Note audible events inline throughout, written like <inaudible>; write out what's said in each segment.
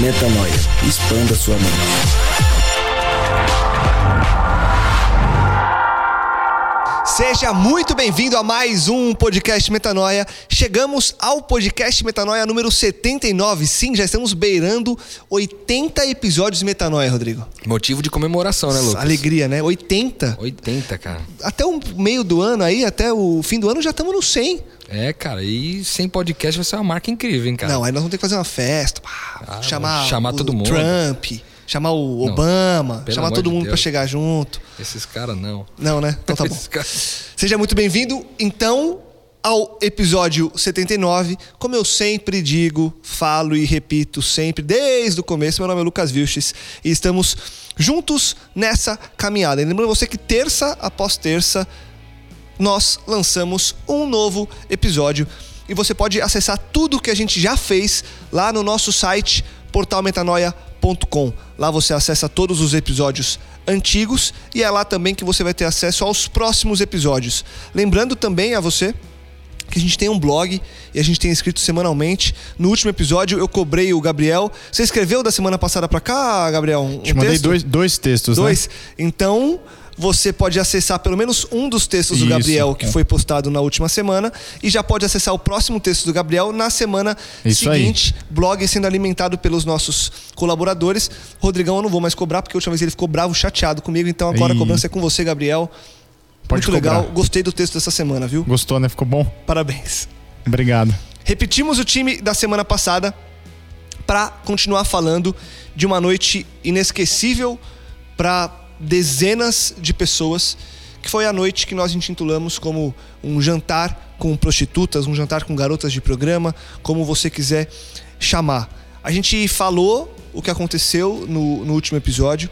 Metanoia. Expanda sua mente. Seja muito bem-vindo a mais um podcast Metanoia. Chegamos ao podcast Metanoia número 79. Sim, já estamos beirando 80 episódios de Metanoia, Rodrigo. Motivo de comemoração, né, Lucas? Alegria, né? 80. 80, cara. Até o meio do ano aí, até o fim do ano, já estamos no 100. É, cara, e sem podcast vai ser uma marca incrível, hein, cara? Não, aí nós vamos ter que fazer uma festa, pá, Ah, chamar, chamar o todo mundo. Trump, chamar o Não, Obama, pelo chamar todo mundo pra chegar junto. Esses caras não. Não, né? Então tá <laughs> bom. Seja muito bem-vindo, então, ao episódio 79. Como eu sempre digo, falo e repito sempre, desde o começo, meu nome é Lucas Vilches e estamos juntos nessa caminhada. E lembrando você que terça após terça nós lançamos um novo episódio e você pode acessar tudo que a gente já fez lá no nosso site portalmetanoia.com. Lá você acessa todos os episódios antigos e é lá também que você vai ter acesso aos próximos episódios. Lembrando também a você que a gente tem um blog e a gente tem escrito semanalmente. No último episódio eu cobrei o Gabriel. Você escreveu da semana passada pra cá, Gabriel? Um Te mandei texto? dois, dois textos, Dois. Então, você pode acessar pelo menos um dos textos do Isso, Gabriel que é. foi postado na última semana e já pode acessar o próximo texto do Gabriel na semana Isso aí. seguinte. Blog sendo alimentado pelos nossos colaboradores. Rodrigão, eu não vou mais cobrar porque a última vez ele ficou bravo, chateado comigo. Então agora a Ih. cobrança é com você, Gabriel. Pode Muito legal. cobrar. Gostei do texto dessa semana, viu? Gostou, né? Ficou bom? Parabéns. Obrigado. Repetimos o time da semana passada para continuar falando de uma noite inesquecível para dezenas de pessoas, que foi a noite que nós intitulamos como um jantar com prostitutas, um jantar com garotas de programa, como você quiser chamar. A gente falou o que aconteceu no, no último episódio.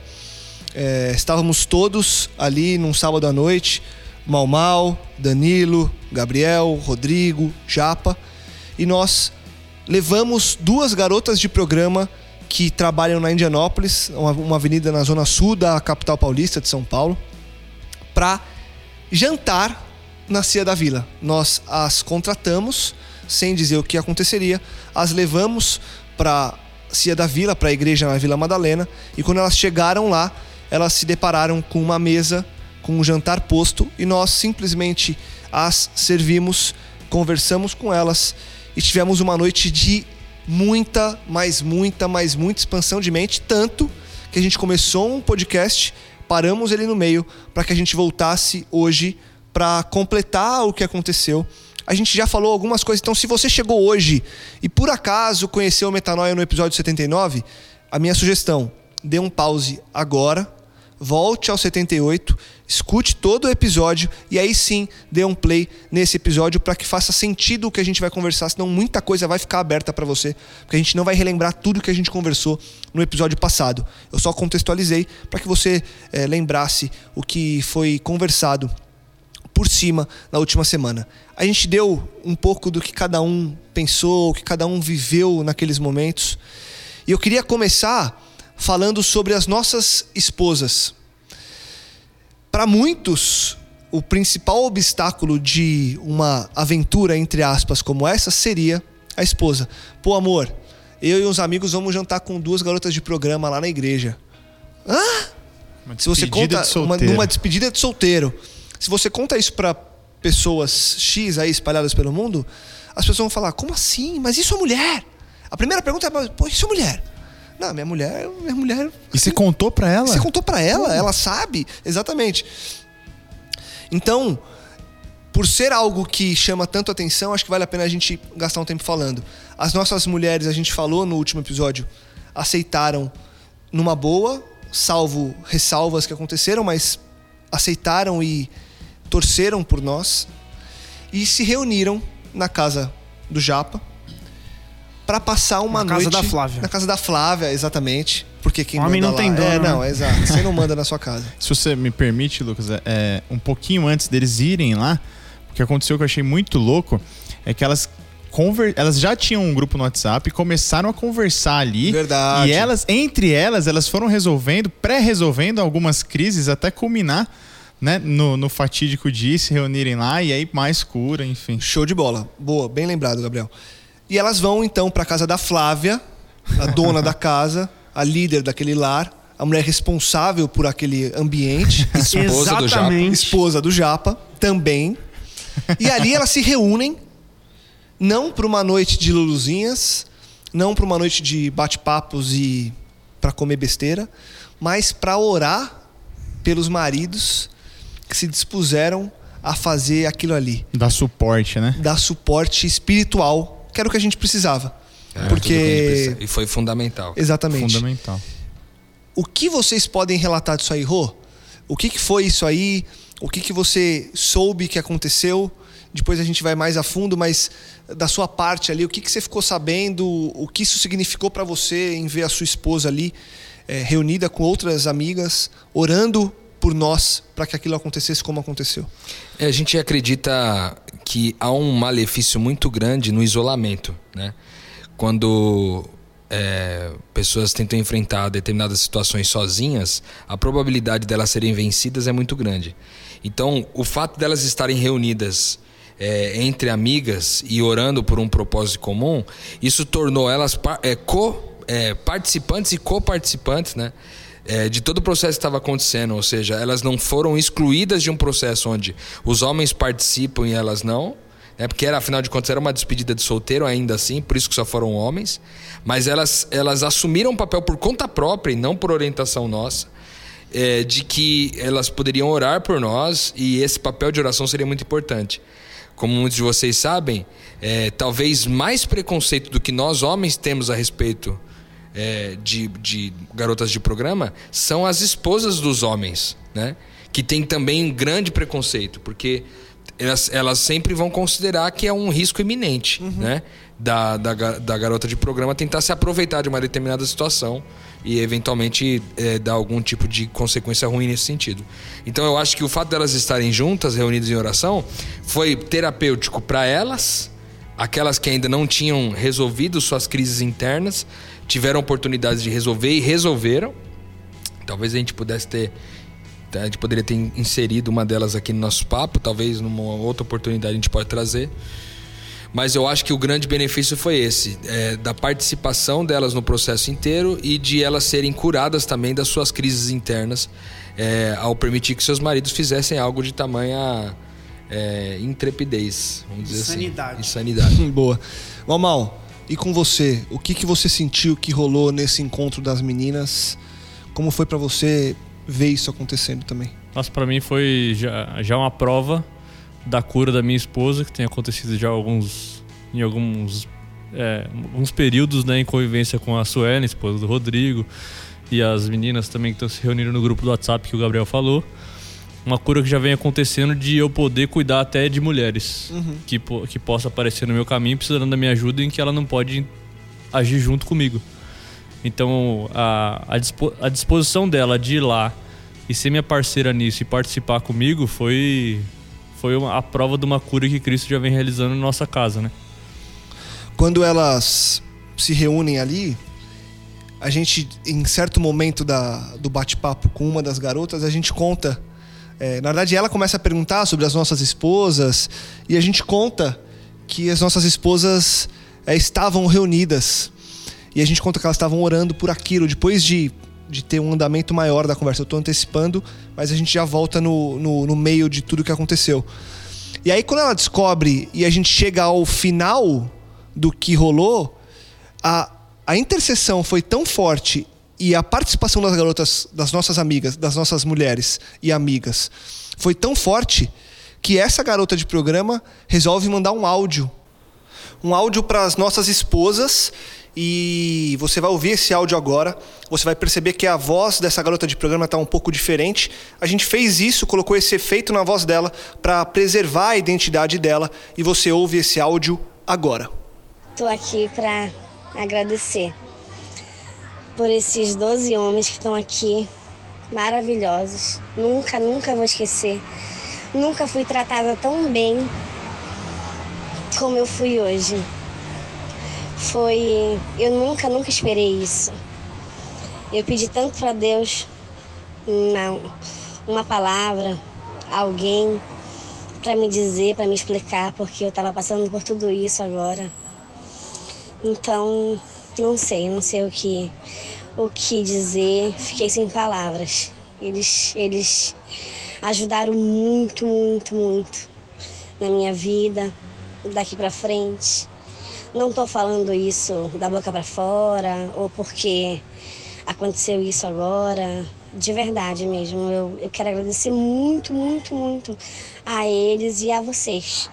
É, estávamos todos ali num sábado à noite, Mal Mal, Danilo, Gabriel, Rodrigo, Japa, e nós levamos duas garotas de programa que trabalham na Indianópolis, uma, uma avenida na zona sul da capital paulista de São Paulo, para jantar na Cia da Vila. Nós as contratamos, sem dizer o que aconteceria, as levamos para Cia da Vila, para a igreja na Vila Madalena, e quando elas chegaram lá, elas se depararam com uma mesa com um jantar posto e nós simplesmente as servimos, conversamos com elas e tivemos uma noite de muita, mas muita, mas muita expansão de mente, tanto que a gente começou um podcast, paramos ele no meio para que a gente voltasse hoje para completar o que aconteceu. A gente já falou algumas coisas, então se você chegou hoje e por acaso conheceu o Metanoia no episódio 79, a minha sugestão, dê um pause agora, volte ao 78, escute todo o episódio e aí sim dê um play nesse episódio para que faça sentido o que a gente vai conversar, senão muita coisa vai ficar aberta para você, porque a gente não vai relembrar tudo que a gente conversou no episódio passado. Eu só contextualizei para que você eh, lembrasse o que foi conversado por cima na última semana. A gente deu um pouco do que cada um pensou, o que cada um viveu naqueles momentos. E eu queria começar falando sobre as nossas esposas. Para muitos, o principal obstáculo de uma aventura, entre aspas, como essa, seria a esposa. Pô, amor, eu e uns amigos vamos jantar com duas garotas de programa lá na igreja. Hã? Uma Se você despedida conta de uma, solteiro. numa despedida de solteiro, se você conta isso para pessoas X aí espalhadas pelo mundo, as pessoas vão falar: como assim? Mas isso é mulher? A primeira pergunta é: pô, isso é mulher? Não, minha mulher, minha mulher. E você contou pra ela? Você contou pra ela, ela sabe, exatamente. Então, por ser algo que chama tanto atenção, acho que vale a pena a gente gastar um tempo falando. As nossas mulheres, a gente falou no último episódio, aceitaram numa boa, salvo ressalvas que aconteceram, mas aceitaram e torceram por nós e se reuniram na casa do Japa para passar uma Na noite casa da Flávia. na casa da Flávia, exatamente, porque quem Homem manda não tem lá- dono, É, não, é exato. Você não manda na sua casa. <laughs> Se você me permite, Lucas, é, é, um pouquinho antes deles irem lá, o que aconteceu que eu achei muito louco é que elas conver... elas já tinham um grupo no WhatsApp e começaram a conversar ali. Verdade. E elas, entre elas, elas foram resolvendo, pré-resolvendo algumas crises até culminar né, no, no fatídico dia, se reunirem lá e aí mais cura, enfim. Show de bola. Boa, bem lembrado, Gabriel. E elas vão então para casa da Flávia, a dona da casa, a líder daquele lar, a mulher responsável por aquele ambiente, <laughs> Esposa do Japa. Exatamente. esposa do Japa também. E ali elas se reúnem não para uma noite de luluzinhas, não para uma noite de bate-papos e para comer besteira, mas para orar pelos maridos que se dispuseram a fazer aquilo ali Dar suporte, né? dar suporte espiritual, que era o que a gente precisava. É, tudo que a gente Porque. precisa. E foi fundamental. Exatamente. Fundamental. O que vocês podem relatar disso aí, Rô? O que, que foi isso aí? O que, que você soube que aconteceu? Depois a gente vai mais a fundo, mas da sua parte ali, o que, que você ficou sabendo? O que isso significou para você em ver a sua esposa ali eh, reunida com outras amigas, orando por nós para que aquilo acontecesse como aconteceu? É, a gente acredita que há um malefício muito grande no isolamento, né? Quando é, pessoas tentam enfrentar determinadas situações sozinhas, a probabilidade delas serem vencidas é muito grande. Então, o fato delas estarem reunidas é, entre amigas e orando por um propósito comum, isso tornou elas é, co, é, participantes e coparticipantes, né? É, de todo o processo que estava acontecendo, ou seja, elas não foram excluídas de um processo onde os homens participam e elas não, né, porque era, afinal de contas era uma despedida de solteiro ainda assim, por isso que só foram homens, mas elas, elas assumiram um papel por conta própria e não por orientação nossa, é, de que elas poderiam orar por nós e esse papel de oração seria muito importante. Como muitos de vocês sabem, é, talvez mais preconceito do que nós homens temos a respeito é, de, de garotas de programa são as esposas dos homens, né? Que tem também um grande preconceito, porque elas, elas sempre vão considerar que é um risco iminente, né? Da, da, da garota de programa tentar se aproveitar de uma determinada situação e eventualmente é, dar algum tipo de consequência ruim nesse sentido. Então eu acho que o fato delas estarem juntas, reunidas em oração, foi terapêutico para elas, aquelas que ainda não tinham resolvido suas crises internas, tiveram oportunidades de resolver e resolveram. Talvez a gente pudesse ter. A gente poderia ter inserido uma delas aqui no nosso papo, talvez numa outra oportunidade a gente pode trazer. Mas eu acho que o grande benefício foi esse, é, da participação delas no processo inteiro e de elas serem curadas também das suas crises internas, é, ao permitir que seus maridos fizessem algo de tamanha é, intrepidez, vamos dizer Insanidade. assim. Insanidade. <laughs> Boa. Mamal, e com você? O que, que você sentiu que rolou nesse encontro das meninas? Como foi pra você ver isso acontecendo também? Nossa, pra mim foi já, já uma prova da cura da minha esposa, que tem acontecido já alguns, em alguns, é, alguns períodos né, em convivência com a Suelen, esposa do Rodrigo, e as meninas também que estão se reunindo no grupo do WhatsApp que o Gabriel falou. Uma cura que já vem acontecendo de eu poder cuidar até de mulheres que, po- que possa aparecer no meu caminho precisando da minha ajuda em que ela não pode agir junto comigo. Então, a, a, dispo- a disposição dela de ir lá e ser minha parceira nisso e participar comigo foi, foi uma- a prova de uma cura que Cristo já vem realizando na nossa casa, né? Quando elas se reúnem ali, a gente, em certo momento da, do bate-papo com uma das garotas, a gente conta. É, na verdade, ela começa a perguntar sobre as nossas esposas e a gente conta que as nossas esposas é, estavam reunidas. E a gente conta que elas estavam orando por aquilo, depois de, de ter um andamento maior da conversa. Eu estou antecipando, mas a gente já volta no, no, no meio de tudo que aconteceu. E aí, quando ela descobre e a gente chega ao final do que rolou, a, a intercessão foi tão forte e a participação das garotas, das nossas amigas, das nossas mulheres e amigas, foi tão forte que essa garota de programa resolve mandar um áudio. Um áudio para as nossas esposas e você vai ouvir esse áudio agora. Você vai perceber que a voz dessa garota de programa está um pouco diferente. A gente fez isso, colocou esse efeito na voz dela para preservar a identidade dela e você ouve esse áudio agora. Estou aqui para agradecer por esses 12 homens que estão aqui, maravilhosos. Nunca, nunca vou esquecer. Nunca fui tratada tão bem como eu fui hoje. Foi. Eu nunca, nunca esperei isso. Eu pedi tanto para Deus uma, uma palavra, alguém para me dizer, para me explicar, porque eu estava passando por tudo isso agora. Então, não sei, não sei o que, o que dizer. Fiquei sem palavras. Eles, eles ajudaram muito, muito, muito na minha vida, daqui para frente. Não estou falando isso da boca para fora ou porque aconteceu isso agora. De verdade mesmo. Eu, eu quero agradecer muito, muito, muito a eles e a vocês.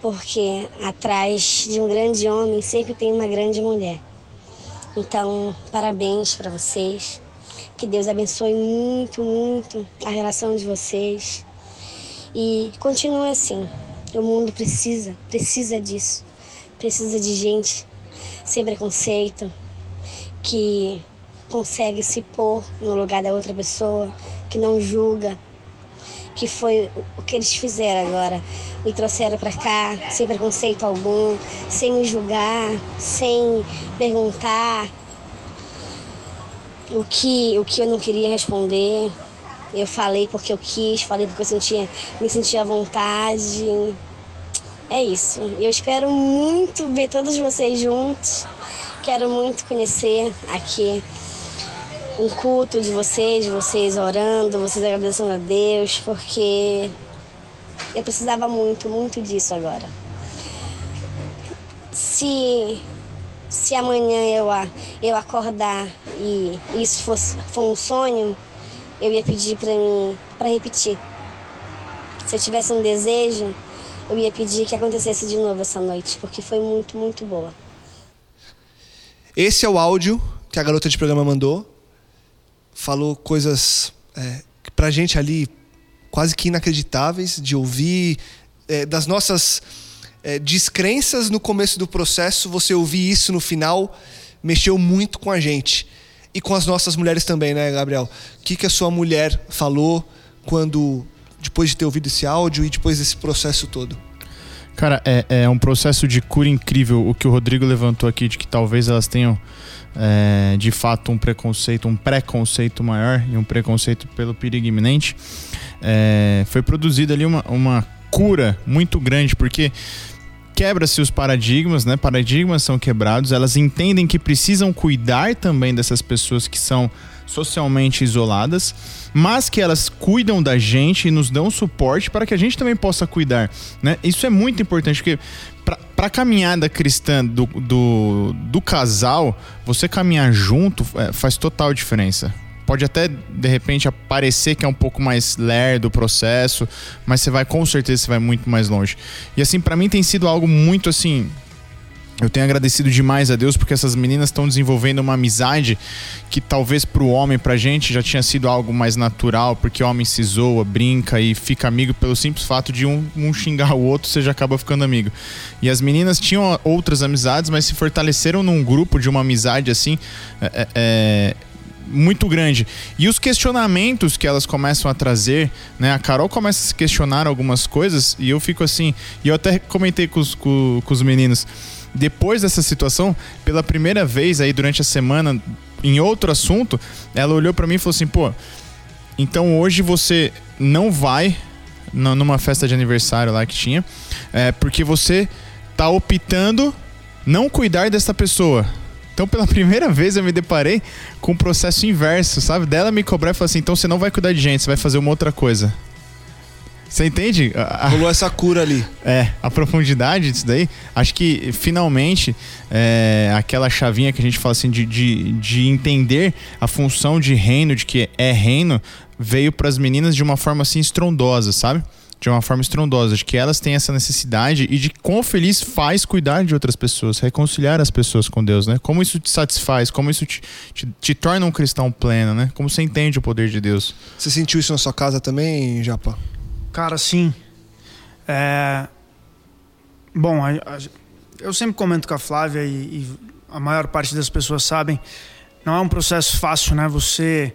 Porque atrás de um grande homem sempre tem uma grande mulher. Então, parabéns para vocês. Que Deus abençoe muito, muito a relação de vocês. E continue assim. O mundo precisa, precisa disso. Precisa de gente sem preconceito, que consegue se pôr no lugar da outra pessoa, que não julga, que foi o que eles fizeram agora. Me trouxeram para cá sem preconceito algum, sem me julgar, sem perguntar o que, o que eu não queria responder. Eu falei porque eu quis, falei porque eu sentia, me sentia à vontade. É isso. Eu espero muito ver todos vocês juntos. Quero muito conhecer aqui um culto de vocês, vocês orando, vocês agradecendo a Deus, porque eu precisava muito, muito disso agora. Se, se amanhã eu, eu acordar e isso fosse, for um sonho, eu ia pedir para mim para repetir. Se eu tivesse um desejo, eu ia pedir que acontecesse de novo essa noite, porque foi muito, muito boa. Esse é o áudio que a garota de programa mandou falou coisas é, pra gente ali quase que inacreditáveis de ouvir é, das nossas é, descrenças no começo do processo, você ouvir isso no final mexeu muito com a gente e com as nossas mulheres também, né, Gabriel? O que, que a sua mulher falou quando depois de ter ouvido esse áudio e depois desse processo todo? Cara, é, é um processo de cura incrível o que o Rodrigo levantou aqui, de que talvez elas tenham é, de fato um preconceito, um preconceito maior e um preconceito pelo perigo iminente. É, foi produzida ali uma, uma cura muito grande, porque quebra-se os paradigmas, né? Paradigmas são quebrados, elas entendem que precisam cuidar também dessas pessoas que são socialmente isoladas, mas que elas cuidam da gente e nos dão suporte para que a gente também possa cuidar, né? Isso é muito importante porque para a caminhada cristã do, do, do, casal, você caminhar junto é, faz total diferença. Pode até, de repente, parecer que é um pouco mais lerdo o processo, mas você vai, com certeza, você vai muito mais longe. E assim, para mim tem sido algo muito assim eu tenho agradecido demais a Deus porque essas meninas estão desenvolvendo uma amizade que talvez para o homem, para a gente, já tinha sido algo mais natural, porque o homem se zoa, brinca e fica amigo pelo simples fato de um, um xingar o outro, você já acaba ficando amigo. E as meninas tinham outras amizades, mas se fortaleceram num grupo de uma amizade assim. É, é, é muito grande. E os questionamentos que elas começam a trazer, né? A Carol começa a se questionar algumas coisas e eu fico assim. E eu até comentei com os, com, com os meninos depois dessa situação, pela primeira vez aí durante a semana, em outro assunto, ela olhou para mim e falou assim: pô, então hoje você não vai numa festa de aniversário lá que tinha, é, porque você tá optando não cuidar dessa pessoa. Então, pela <laughs> primeira vez, eu me deparei com o um processo inverso, sabe? Dela me cobrar e falar assim: então você não vai cuidar de gente, você vai fazer uma outra coisa. Você entende? A- Rolou essa cura ali. É, a profundidade disso daí. Acho que finalmente é, aquela chavinha que a gente fala assim de, de, de entender a função de reino, de que é reino, veio para as meninas de uma forma assim estrondosa, sabe? De uma forma estrondosa, de que elas têm essa necessidade e de quão feliz faz cuidar de outras pessoas, reconciliar as pessoas com Deus, né? Como isso te satisfaz, como isso te, te, te torna um cristão pleno, né? Como você entende o poder de Deus. Você sentiu isso na sua casa também, Japa? Cara, sim. É... Bom, a- a- eu sempre comento com a Flávia e, e a maior parte das pessoas sabem, não é um processo fácil, né? Você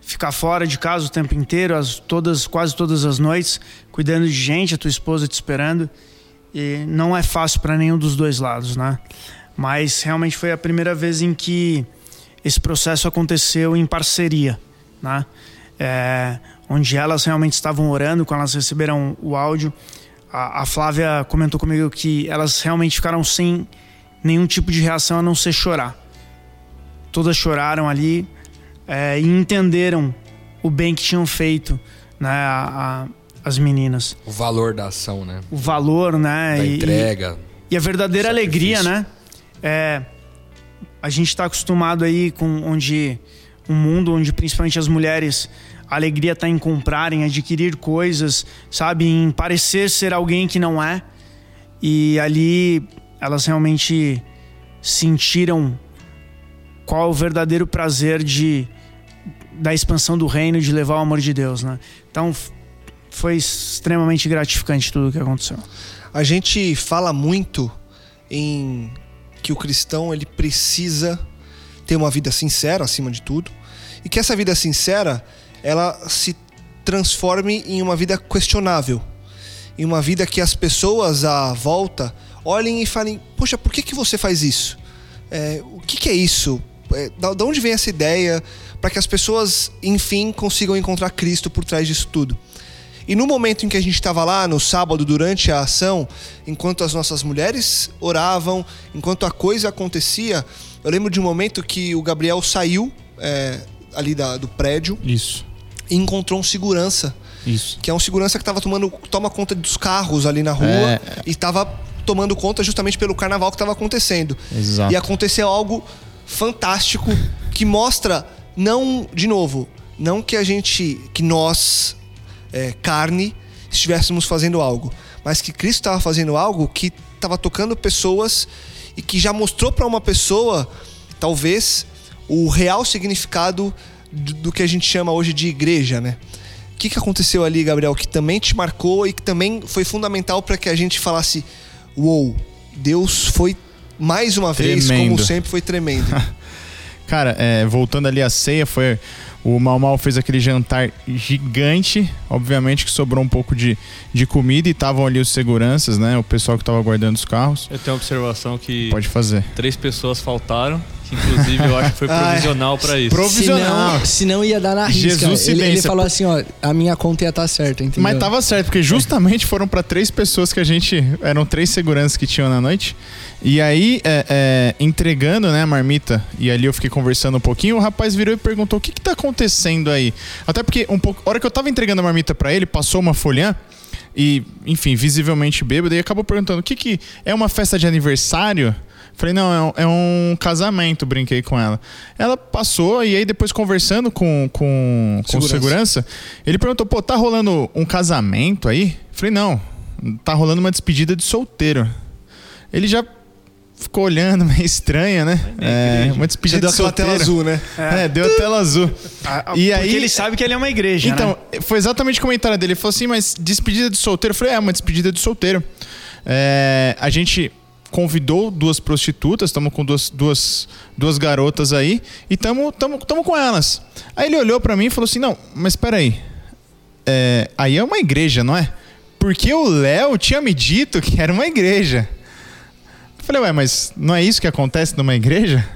ficar fora de casa o tempo inteiro, as, todas, quase todas as noites, cuidando de gente, a tua esposa te esperando. E não é fácil para nenhum dos dois lados, né? Mas realmente foi a primeira vez em que esse processo aconteceu em parceria, né? É, onde elas realmente estavam orando, quando elas receberam o áudio. A, a Flávia comentou comigo que elas realmente ficaram sem nenhum tipo de reação a não ser chorar. Todas choraram ali é, e entenderam o bem que tinham feito, né? a- a- as meninas. O valor da ação, né? O valor, né? Da e- entrega. e a verdadeira alegria, né? É, a gente está acostumado aí com onde um mundo onde principalmente as mulheres a alegria está em comprar, em adquirir coisas, sabe, em parecer ser alguém que não é. E ali elas realmente sentiram qual o verdadeiro prazer de da expansão do reino, de levar o amor de Deus, né? Então foi extremamente gratificante tudo o que aconteceu. A gente fala muito em que o cristão ele precisa ter uma vida sincera acima de tudo e que essa vida sincera ela se transforme em uma vida questionável, em uma vida que as pessoas à volta olhem e falem: poxa, por que que você faz isso? É, o que, que é isso? É, da, da onde vem essa ideia para que as pessoas, enfim, consigam encontrar Cristo por trás disso tudo? E no momento em que a gente estava lá, no sábado, durante a ação, enquanto as nossas mulheres oravam, enquanto a coisa acontecia, eu lembro de um momento que o Gabriel saiu é, ali da- do prédio Isso, encontrou um segurança, isso. que é um segurança que estava tomando toma conta dos carros ali na rua É. e estava tomando conta justamente pelo carnaval que estava acontecendo. Exato. E aconteceu algo fantástico que mostra não, de novo, não que a gente, que nós, é, carne, estivéssemos fazendo algo, mas que Cristo estava fazendo algo que estava tocando pessoas e que já mostrou para uma pessoa, talvez, o real significado do, que a gente chama hoje de igreja, né? O que, que aconteceu ali, Gabriel, que também te marcou e que também foi fundamental para que a gente falasse: Uou, Deus foi mais uma vez, Tremendo. como sempre, foi tremendo. <laughs> Cara, é, voltando ali à ceia, foi. O Mal Mal fez aquele jantar gigante. Obviamente que sobrou um pouco de, de comida e estavam ali os seguranças, né? O pessoal que tava guardando os carros. Eu tenho uma observação que Pode fazer. três pessoas faltaram, que inclusive eu acho que foi <laughs> provisional pra isso. Provisional. Senão, senão ia dar na risca. Jesus ele, ele falou assim, ó, a minha conta ia estar certa, entendeu? Mas tava certo, porque justamente foram para três pessoas que a gente. Eram três seguranças que tinham na noite. E aí, é, é, entregando né, a marmita, e ali eu fiquei conversando um pouquinho, o rapaz virou e perguntou: o que, que tá acontecendo aí? Até porque, um pouco. A hora que eu tava entregando a marmita para ele, passou uma folha. E, enfim, visivelmente bêbado, e acabou perguntando: o que, que é uma festa de aniversário? Falei, não, é um, é um casamento, brinquei com ela. Ela passou e aí depois conversando com, com, com o Segurança. segurança, ele perguntou, pô, tá rolando um casamento aí? Falei, não, tá rolando uma despedida de solteiro. Ele já ficou olhando, <laughs> meio estranha, né? É, uma Você despedida deu de solteiro. tela azul, né? <laughs> É, deu a tela azul. Ah, E porque aí- ele sabe que ele é uma igreja, Então, né? foi exatamente o comentário dele. Ele falou assim, mas despedida de solteiro? Eu falei, é, uma despedida de solteiro. É, a gente convidou duas prostitutas, estamos com duas, duas, duas garotas aí, e estamos tamo, tamo com elas. Aí ele olhou pra mim e falou assim, não, mas peraí, é, aí é uma igreja, não é? Porque o Léo tinha me dito que era uma igreja. Eu falei, ué, mas não é isso que acontece numa igreja?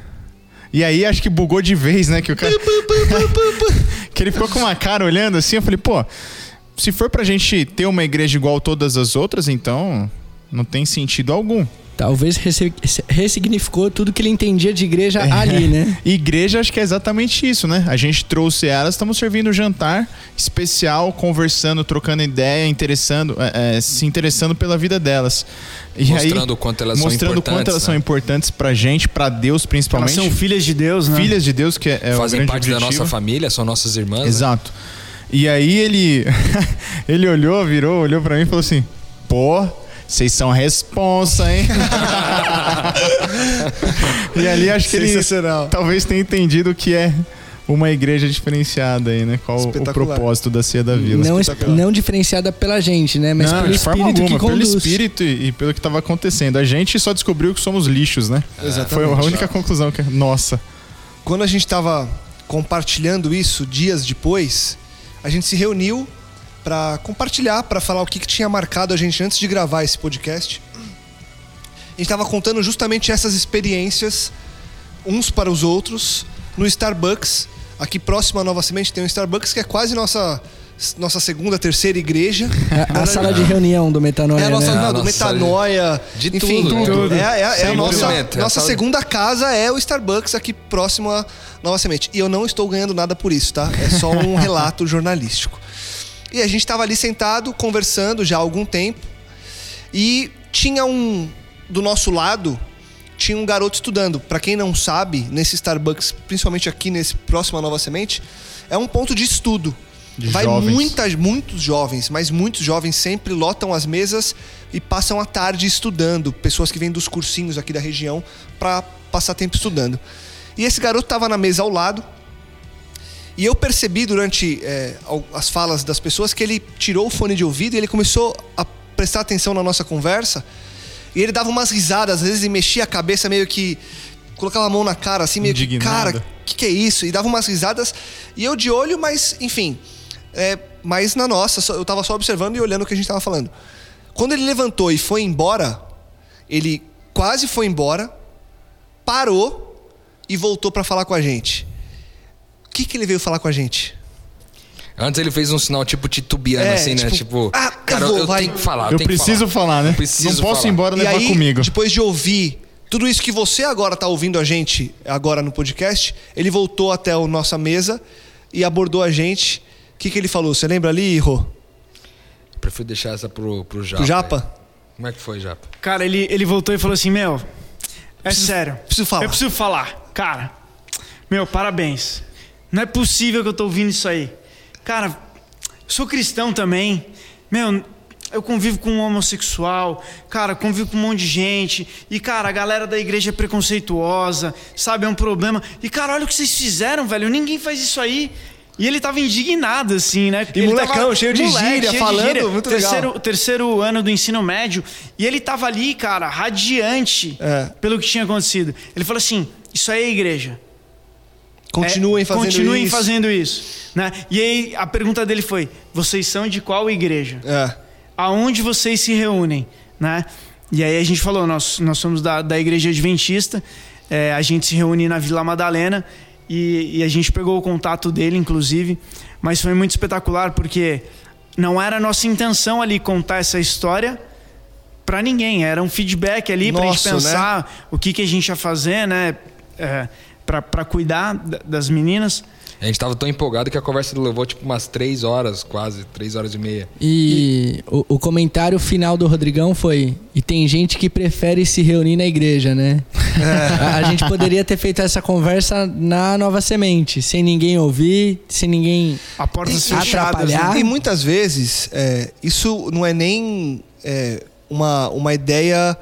E aí acho que bugou de vez, né? Que o cara. <laughs> que ele ficou com uma cara olhando assim. Eu falei, pô, se for pra gente ter uma igreja igual todas as outras, então não tem sentido algum. Talvez ressignificou tudo que ele entendia de igreja ali, né? <laughs> Igreja, acho que é exatamente isso, né? A gente trouxe elas, estamos servindo um jantar especial, conversando, trocando ideia, interessando, é, é, se interessando pela vida delas. E Mostrando aí, o quanto elas são mostrando o importantes, quanto elas né? são importantes pra gente, pra Deus Elas principalmente. são filhas de Deus, né? filhas de Deus, que é, é o Fazem parte da objetivo. nossa família, são nossas irmãs. né? Exato. E aí ele <laughs> ele olhou, virou, olhou pra mim e falou assim: "Pô, vocês são responsa, hein?" <laughs> e ali acho que ele talvez tenha entendido o que é uma igreja diferenciada aí, né? Qual o propósito da Ceia da Vila. Não, não diferenciada pela gente, né? Mas Não, pelo de forma espírito alguma, que pelo conduz. espírito e, e pelo que estava acontecendo. A gente só descobriu que somos lixos, né? Foi a única conclusão que nossa. Quando a gente estava compartilhando isso dias depois, a gente se reuniu para compartilhar, para falar o que, que tinha marcado a gente antes de gravar esse podcast. A gente estava contando justamente essas experiências uns para os outros no Starbucks. Aqui próximo à Nova Semente tem um Starbucks que é quase nossa nossa segunda, terceira igreja. A, a sala de reunião do Metanoia, É a nossa, né? não, do metanoia, de enfim, tudo, né? tudo. É, é- é a nossa, é a nossa segunda casa é o Starbucks aqui próximo à Nova Semente. E eu não estou ganhando nada por isso, tá? É só um <laughs> relato jornalístico. E a gente estava ali sentado, conversando já há algum tempo. E tinha um. Do nosso lado, tinha um garoto estudando. Para quem não sabe, nesse Starbucks, principalmente aqui nesse próximo Nova Semente, é um ponto de estudo. De Vai jovens. muitas, muitos jovens, mas muitos jovens sempre lotam as mesas e passam a tarde estudando. Pessoas que vêm dos cursinhos aqui da região para passar tempo estudando. E esse garoto estava na mesa ao lado. E eu percebi durante é, as falas das pessoas que ele tirou o fone de ouvido e ele começou a prestar atenção na nossa conversa. E ele dava umas risadas, às vezes, e mexia a cabeça meio que. colocava a mão na cara, assim, meio que. Indignado. Cara, o que, que é isso? E dava umas risadas. E eu de olho, mas, enfim. É, mas na nossa, eu tava só observando e olhando o que a gente tava falando. Quando ele levantou e foi embora, ele quase foi embora, parou e voltou para falar com a gente. O que, que ele veio falar com a gente? Antes ele fez um sinal tipo titubeando, É, assim, né? tipo, Tipo, ah, cara, eu eu, vou, vai. tenho que falar. Eu tenho que preciso falar, né? Eu preciso Não posso falar. ir embora E levar aí, comigo. depois de ouvir tudo isso que você agora tá ouvindo a gente agora no podcast, ele voltou até a nossa mesa e abordou a gente. O que, que ele falou? Você lembra ali, Rô? Prefiro deixar essa pro, pro Japa. Pro aí. Japa? Como é que foi, Japa? Cara, ele, ele voltou e falou assim: Meu, é sério. preciso falar. Eu preciso falar. Cara, meu, parabéns. Não é possível que eu tô ouvindo isso aí. Cara, sou cristão também. Meu, eu convivo com um homossexual. Cara, convivo com um monte de gente. E, cara, a galera da igreja é preconceituosa. Sabe, é um problema. E, cara, olha o que vocês fizeram, velho. Ninguém faz isso aí. E ele tava indignado, assim, né? E Ele molecão, cheio de gíria, falando, muito legal. terceiro, terceiro ano do ensino médio. E ele tava ali, cara, radiante É. pelo que tinha acontecido. Ele falou assim: Isso aí é igreja. Continuem É, fazendo continuem isso. fazendo isso. Né? E aí a pergunta dele foi: Vocês são de qual igreja? É. Aonde vocês se reúnem? Né? E aí a gente falou: Nós, nós somos da, da igreja adventista. É, a gente se reúne na Vila Madalena. E, e a gente pegou o contato dele, inclusive. Mas foi muito espetacular porque não era a nossa intenção ali contar essa história para ninguém. Era um feedback ali pra gente né? pensar o que, que a gente ia fazer, né? É, para cuidar da- das meninas. A gente tava tão empolgado que a conversa levou tipo umas três horas, quase, três horas e meia. E o, o comentário final do Rodrigão foi: e tem gente que prefere se reunir na igreja, né? <laughs> A, a gente poderia ter feito essa conversa na Nova Semente, sem ninguém ouvir, sem ninguém. A portas E- fechadas. atrapalhar. né? E muitas vezes, é, isso não é nem é, uma, uma ideia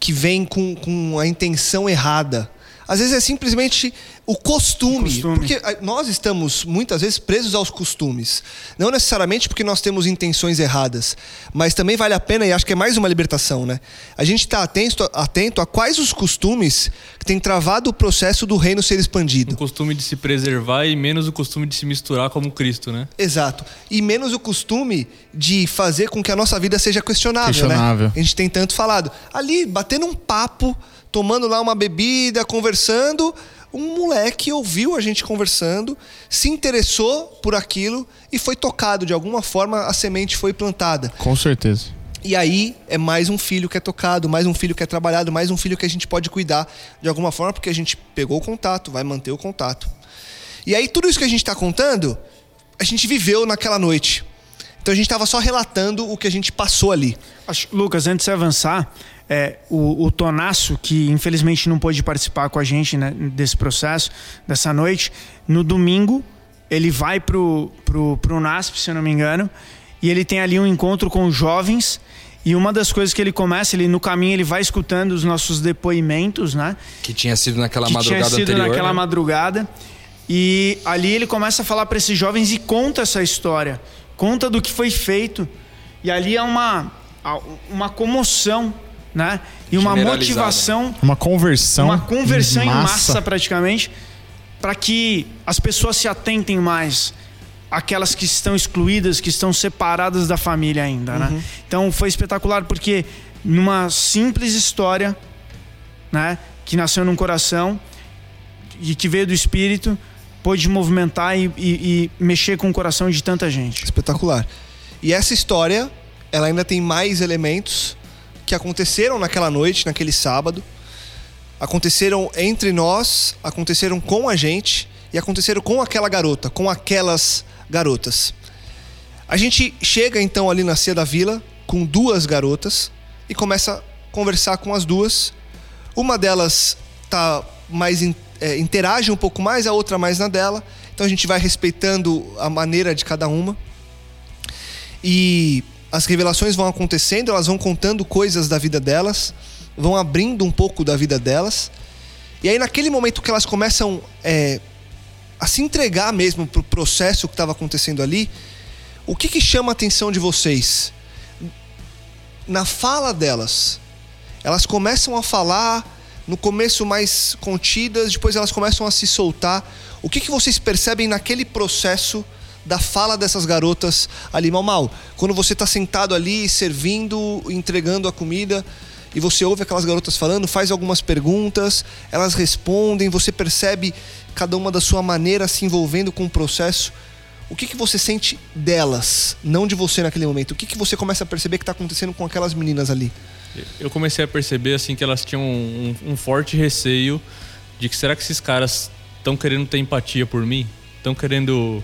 que vem com, com a intenção errada. Às vezes é simplesmente o costume, Costume. Porque ah, nós estamos muitas vezes presos aos costumes. Não necessariamente porque nós temos intenções erradas, mas também vale a pena, e acho que é mais uma libertação, né? A gente está atento, atento a quais os costumes que têm travado o processo do reino ser O expandido. costume de se preservar e menos o costume de se misturar como Cristo, né? Exato. E menos o costume de fazer com que a nossa vida seja questionável, Questionável. né? A gente tem tanto falado. Ali, batendo um papo, tomando lá uma bebida, conversando, um moleque ouviu a gente conversando, se interessou por aquilo e foi tocado de alguma forma, a semente foi plantada. Com certeza. E aí é mais um filho que é tocado, mais um filho que é trabalhado, mais um filho que a gente pode cuidar de alguma forma, porque a gente pegou o contato, vai manter o contato. E aí tudo isso que a gente está contando, a gente viveu naquela noite. Então a gente estava só relatando o que a gente passou ali. Lucas, antes de avançar, é, o, o Tonasso, que infelizmente não pôde participar com a gente né, desse processo, dessa noite, no domingo ele vai pro, pro, pro NASP, se eu não me engano, e ele tem ali um encontro com jovens. E uma das coisas que ele começa, ele no caminho ele vai escutando os nossos depoimentos, né? Que tinha sido naquela que madrugada tinha sido anterior. naquela né? madrugada. E ali ele começa a falar para esses jovens e conta essa história, conta do que foi feito. E ali é uma uma comoção, né? E uma motivação, Uma conversão. uma conversão em massa, massa praticamente, para que as pessoas se atentem mais aquelas que estão excluídas, que estão separadas da família ainda, né? Então foi espetacular porque numa simples história, né, que nasceu num coração e que veio do espírito, pôde movimentar e, e- e mexer com o coração de tanta gente. Espetacular. E essa história, ela ainda tem mais elementos que aconteceram naquela noite, naquele sábado. Aconteceram entre nós, aconteceram com a gente e aconteceram com aquela garota, com aquelas garotas. A gente chega então ali na Cia da Vila com duas garotas e começa a conversar com as duas. Uma delas tá mais é, interage um pouco mais, a outra mais na dela. Então a gente vai respeitando a maneira de cada uma. E as revelações vão acontecendo, elas vão contando coisas da vida delas, vão abrindo um pouco da vida delas. E aí, naquele momento que elas começam é, a se entregar mesmo pro processo que estava acontecendo ali, o que, que chama a atenção de vocês? Na fala delas, elas começam a falar, no começo mais contidas, depois elas começam a se soltar. O que, que vocês percebem naquele processo da fala dessas garotas ali, mal mal? Quando você está sentado ali, servindo, entregando a comida, e você ouve aquelas garotas falando, faz algumas perguntas, elas respondem, você percebe cada uma da sua maneira se envolvendo com o processo. O que, que você sente delas, não de você naquele momento? O que, que você começa a perceber que está acontecendo com aquelas meninas ali? Eu comecei a perceber assim que elas tinham um, um forte receio de que será que esses caras estão querendo ter empatia por mim? Estão querendo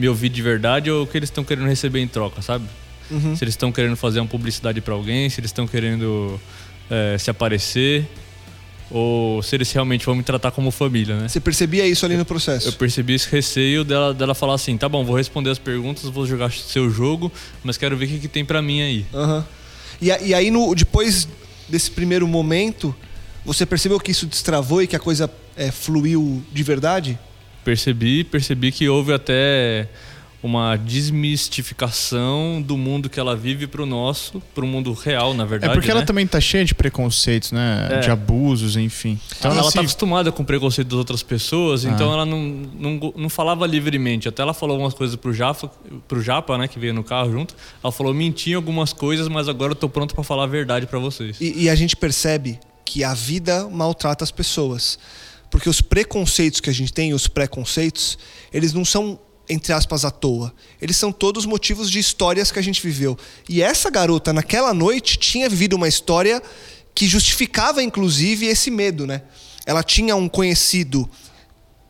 me ouvir de verdade ou o que eles estão querendo receber em troca, sabe? Se eles estão querendo fazer uma publicidade para alguém, se eles estão querendo eh, se aparecer ou se eles realmente vão me tratar como família, né? Você percebia isso ali no processo? Eu percebi esse receio dela, dela falar assim: tá bom, vou responder as perguntas, vou jogar seu jogo, mas quero ver o que, que tem pra mim aí. Aham. E, e aí, no, depois desse primeiro momento, você percebeu que isso destravou e que a coisa é, fluiu de verdade? Percebi, percebi que houve até uma desmistificação do mundo que ela vive pro nosso, pro mundo real, na É verdade. porque ela né? também tá cheia de preconceitos, né? É. De abusos, enfim. Então ela ela, tá se... acostumada com o preconceito das outras pessoas, então Ah. ela não, não, não falava livremente. Até ela falou algumas coisas pro Japa, pro Japa, né, que veio no carro junto. Ela falou, menti em algumas coisas, mas agora eu tô pronto pra falar a verdade pra vocês. E, e a gente percebe que a vida maltrata as pessoas. Porque os preconceitos que a gente tem, os preconceitos, eles não são, entre aspas, à toa. Eles são todos motivos de histórias que a gente viveu. E essa garota, naquela noite, tinha vivido uma história que justificava, inclusive, esse medo, né? Ela tinha um conhecido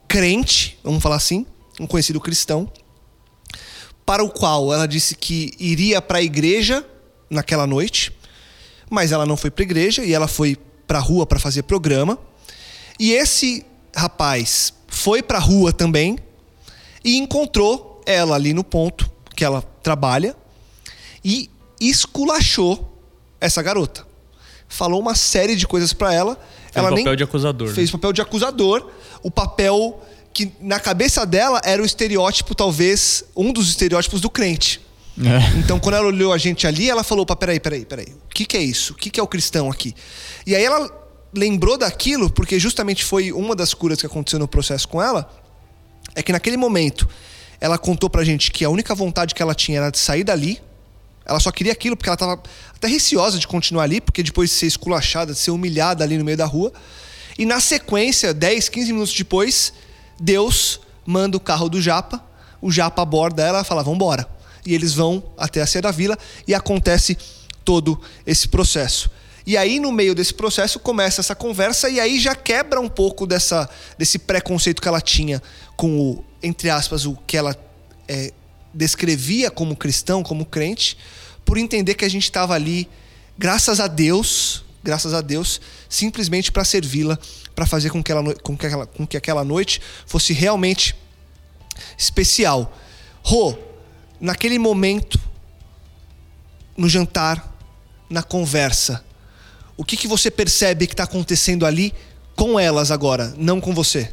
crente, vamos falar assim, um conhecido cristão, para o qual ela disse que iria para a igreja naquela noite, mas ela não foi para a igreja e ela foi para a rua para fazer programa. E esse rapaz foi para a rua também e encontrou ela ali no ponto que ela trabalha e esculachou essa garota. Falou uma série de coisas para ela. Fez ela papel de acusador. né? fez o papel de acusador, o papel que na cabeça dela era o estereótipo, talvez, um dos estereótipos do crente. É. Então, quando ela olhou a gente ali, ela falou: Opa, peraí, peraí, peraí. O que, que é isso? O que, que é o cristão aqui? E aí ela lembrou daquilo, porque justamente foi uma das curas que aconteceu no processo com ela. É que naquele momento ela contou pra gente que a única vontade que ela tinha era de sair dali. Ela só queria aquilo porque ela tava até receosa de continuar ali, porque depois de ser esculachada, de ser humilhada ali no meio da rua. E na sequência, 10, 15 minutos depois, Deus manda o carro do Japa, o Japa aborda ela e fala: Vambora. E eles vão até a Cia da Vila e acontece todo esse processo. E aí, no meio desse processo, começa essa conversa e aí já quebra um pouco dessa, desse preconceito que ela tinha com o, entre aspas, o que ela é, descrevia como cristão, como crente, por entender que a gente estava ali, graças a Deus, graças a Deus, simplesmente para servi-la, para fazer com que, ela, com, que aquela, com que aquela noite fosse realmente especial. Rô, naquele momento, no jantar, na conversa, o que, que você percebe que está acontecendo ali com elas agora, não com você?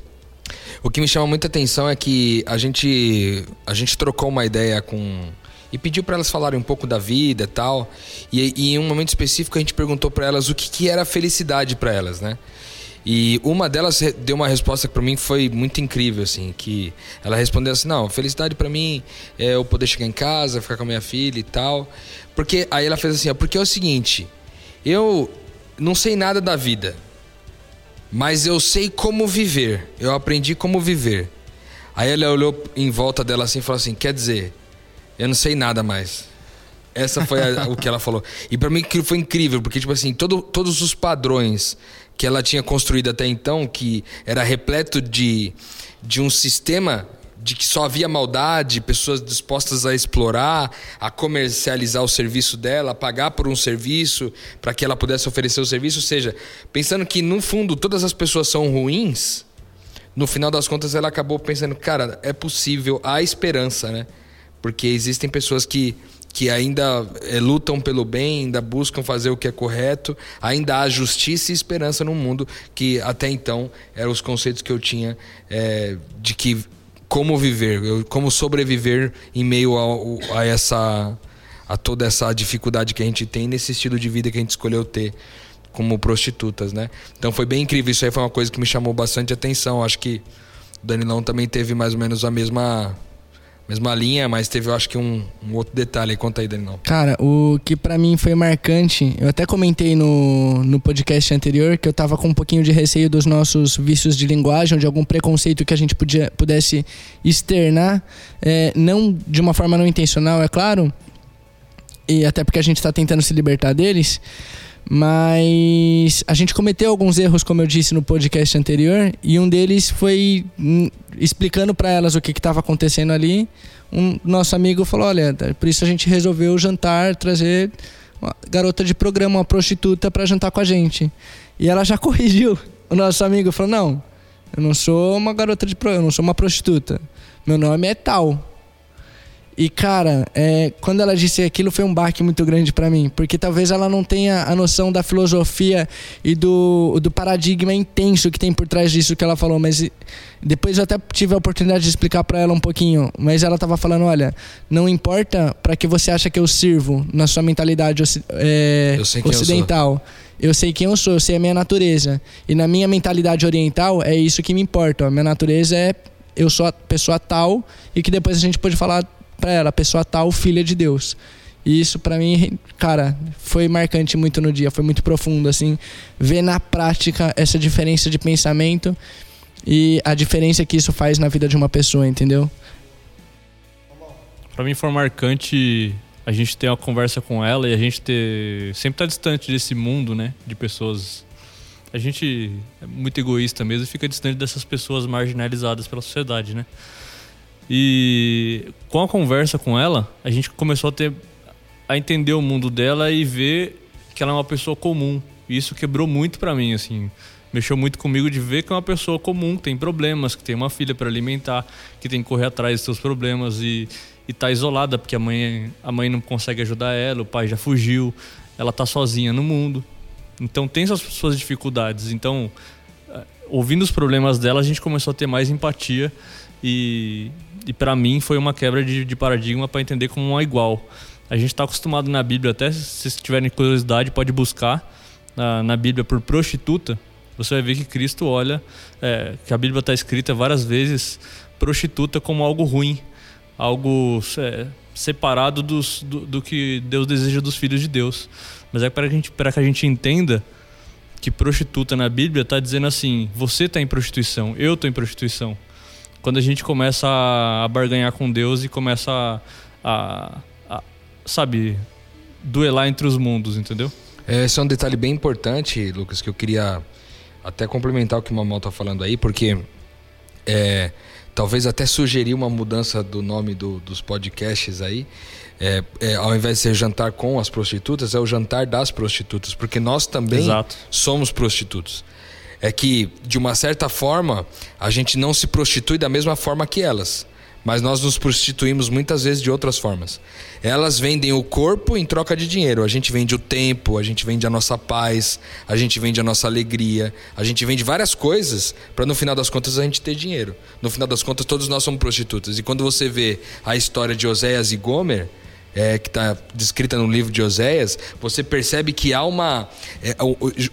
O que me chama muita atenção é que a gente, a gente trocou uma ideia com. E pediu para elas falarem um pouco da vida e tal. E, e em um momento específico a gente perguntou para elas o que, que era felicidade para elas, né? E uma delas deu uma resposta que para mim foi muito incrível, assim, que ela respondeu assim: "Não, felicidade para mim é eu poder chegar em casa, ficar com a minha filha e tal". Porque aí ela fez assim: "Porque é o seguinte, eu não sei nada da vida, mas eu sei como viver. Eu aprendi como viver. Aí ela olhou em volta dela assim e falou assim: Quer dizer, eu não sei nada mais. Essa foi a, o que ela falou. E para mim foi incrível, porque, tipo assim, todo, todos os padrões que ela tinha construído até então, que era repleto de, de um sistema de que só havia maldade, pessoas dispostas a explorar, a comercializar o serviço dela, a pagar por um serviço para que ela pudesse oferecer o serviço. Ou seja, pensando que no fundo todas as pessoas são ruins, no final das contas ela acabou pensando, cara, é possível, há esperança, né? Porque existem pessoas que que ainda é, lutam pelo bem, ainda buscam fazer o que é correto, ainda há justiça e esperança no mundo que até então eram os conceitos que eu tinha é, de que como viver, como sobreviver em meio a, a, essa a toda essa dificuldade que a gente tem nesse estilo de vida que a gente escolheu ter como prostitutas, né? Então foi bem incrível, isso aí foi uma coisa que me chamou bastante atenção. Acho que o Danilão também teve mais ou menos a mesma mesma linha, mas teve, eu acho que um, um outro detalhe. Conta aí, Daniel. Cara, o que para mim foi marcante, eu até comentei no, no podcast anterior que eu tava com um pouquinho de receio dos nossos vícios de linguagem, de algum preconceito que a gente podia, pudesse externar, é, não de uma forma não intencional, é claro, e até porque a gente está tentando se libertar deles. Mas a gente cometeu alguns erros, como eu disse no podcast anterior, e um deles foi hum, explicando para elas o que estava acontecendo ali. Um nosso amigo falou: Olha, por isso a gente resolveu jantar, trazer uma garota de programa, uma prostituta, para jantar com a gente. E ela já <laughs> corrigiu. O nosso amigo falou: Não, eu não sou uma garota de programa, eu não sou uma prostituta. Meu nome é tal. E, cara, é, quando ela disse aquilo foi um baque muito grande para mim, porque talvez ela não tenha a noção da filosofia e do, do paradigma intenso que tem por trás disso que ela falou, mas depois eu até tive a oportunidade de explicar para ela um pouquinho, mas ela tava falando, olha, não importa para que você acha que eu sirvo na sua mentalidade é, eu ocidental. Eu, eu sei quem eu sou, eu sei a minha natureza. E na minha mentalidade oriental é isso que me importa. A minha natureza é eu sou a pessoa tal e que depois a gente pode falar para ela, a pessoa tal, filha de Deus. E isso para mim, cara, foi marcante muito no dia, foi muito profundo assim, ver na prática essa diferença de pensamento e a diferença que isso faz na vida de uma pessoa, entendeu? Para mim foi marcante a gente ter uma conversa com ela e a gente ter sempre tá distante desse mundo, né, de pessoas a gente é muito egoísta mesmo e fica distante dessas pessoas marginalizadas pela sociedade, né? E com a conversa com ela, a gente começou a ter a entender o mundo dela e ver que ela é uma pessoa comum. E isso quebrou muito para mim, assim. Mexeu muito comigo de ver que é uma pessoa comum, que tem problemas, que tem uma filha para alimentar, que tem que correr atrás dos seus problemas e, e tá isolada porque a mãe, a mãe não consegue ajudar ela, o pai já fugiu, ela tá sozinha no mundo. Então tem suas, suas dificuldades. Então, eh, ouvindo os problemas dela, a gente começou a ter mais empatia e, e para mim foi uma quebra de, de paradigma para entender como uma igual. A gente está acostumado na Bíblia, até se tiverem curiosidade, pode buscar na, na Bíblia por prostituta. Você vai ver que Cristo olha, é, que a Bíblia está escrita várias vezes, prostituta como algo ruim, algo é, separado dos, do, do, que Deus deseja dos filhos de Deus. Mas é para que a gente entenda que prostituta na Bíblia está dizendo assim: você está em prostituição, eu estou em prostituição quando a gente começa a barganhar com Deus e começa a, a, a sabe, duelar entre os mundos, entendeu? É, Esse é um detalhe bem importante, Lucas, que eu queria até complementar o que o Mamal tá falando aí, porque é, talvez até sugerir uma mudança do nome do- dos podcasts aí. É, é, ao invés de ser jantar com as prostitutas, é o jantar das prostitutas, porque nós também Exato. somos prostitutos. É que, de uma certa forma, a gente não se prostitui da mesma forma que elas. Mas nós nos prostituímos muitas vezes de outras formas. Elas vendem o corpo em troca de dinheiro. A gente vende o tempo, a gente vende a nossa paz, a gente vende a nossa alegria, a gente vende várias coisas para no final das contas a gente ter dinheiro. No final das contas, todos nós somos prostitutas. E quando você vê a história de Oséias e Gomer, é, que está descrita no livro de Oséias, você percebe que há uma. é,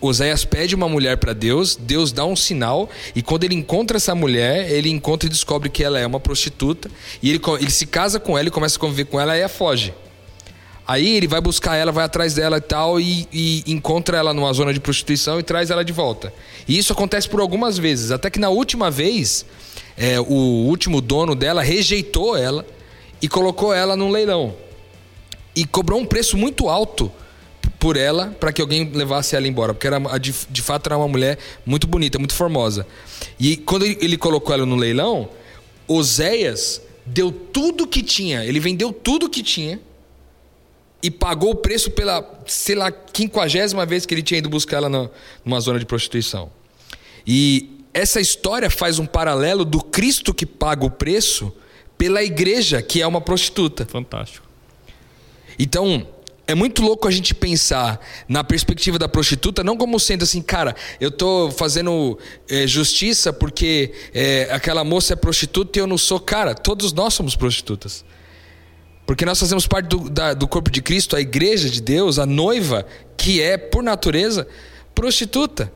Oséias pede uma mulher para Deus, Deus dá um sinal, e quando ele encontra essa mulher, ele encontra e descobre que ela é uma prostituta, e ele, ele se casa com ela e começa a conviver com ela e ela foge. Aí ele vai buscar ela, vai atrás dela e tal, e, e encontra ela numa zona de prostituição e traz ela de volta. E isso acontece por algumas vezes, até que na última vez, é, o último dono dela rejeitou ela e colocou ela num leilão e cobrou um preço muito alto por ela para que alguém levasse ela embora, porque era de, de fato era uma mulher muito bonita, muito formosa. E quando ele, colocou ela no leilão, Oséias deu tudo que tinha, ele vendeu tudo que tinha e pagou o preço pela, sei lá, quinquagésima vez que ele tinha ido buscar ela numa zona de prostituição. E essa história faz um paralelo do Cristo que paga o preço pela igreja, que é uma prostituta. Fantástico. Então, é muito louco a gente pensar na perspectiva da prostituta, não como sendo assim, cara, eu tô fazendo eh, justiça porque eh, aquela moça é prostituta e eu não sou. Cara, todos nós somos prostitutas. Porque nós fazemos parte do, da- do corpo de Cristo, a igreja de Deus, a noiva, que é, por natureza, prostituta.